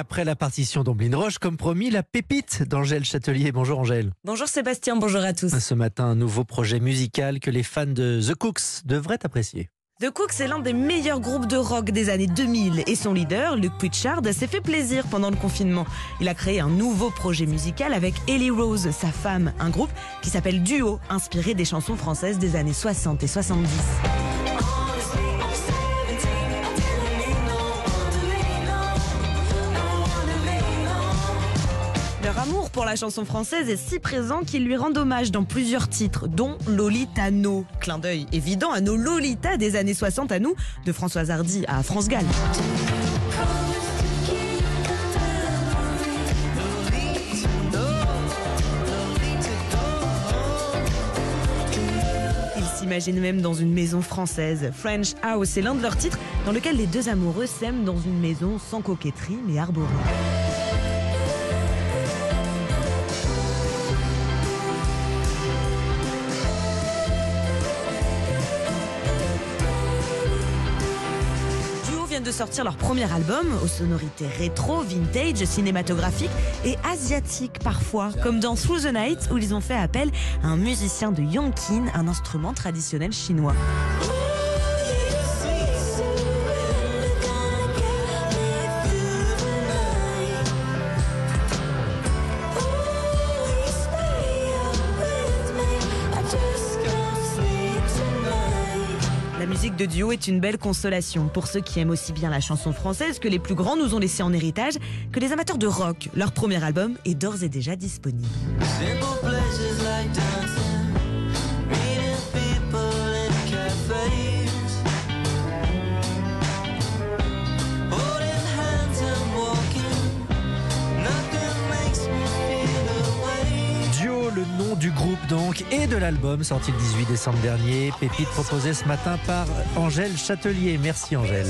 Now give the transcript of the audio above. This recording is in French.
après la partition d'Omblin Roche, comme promis, la pépite d'Angèle Châtelier. Bonjour Angèle. Bonjour Sébastien, bonjour à tous. Ce matin, un nouveau projet musical que les fans de The Cooks devraient apprécier. The Cooks est l'un des meilleurs groupes de rock des années 2000 et son leader, Luke Pritchard, s'est fait plaisir pendant le confinement. Il a créé un nouveau projet musical avec Ellie Rose, sa femme, un groupe qui s'appelle Duo, inspiré des chansons françaises des années 60 et 70. Pour la chanson française est si présent qu'ils lui rendent hommage dans plusieurs titres, dont Lolitano. Clin d'œil évident à nos Lolita des années 60 à nous, de Françoise Hardy à France Gall. Ils s'imaginent même dans une maison française. French House est l'un de leurs titres dans lequel les deux amoureux s'aiment dans une maison sans coquetterie mais arborée. De sortir leur premier album aux sonorités rétro, vintage, cinématographiques et asiatiques parfois, comme dans Through the Night où ils ont fait appel à un musicien de Yongkin, un instrument traditionnel chinois. Musique de duo est une belle consolation pour ceux qui aiment aussi bien la chanson française que les plus grands nous ont laissé en héritage, que les amateurs de rock. Leur premier album est d'ores et déjà disponible. Du groupe donc, et de l'album sorti le 18 décembre dernier. Pépite proposée ce matin par Angèle Châtelier. Merci Angèle.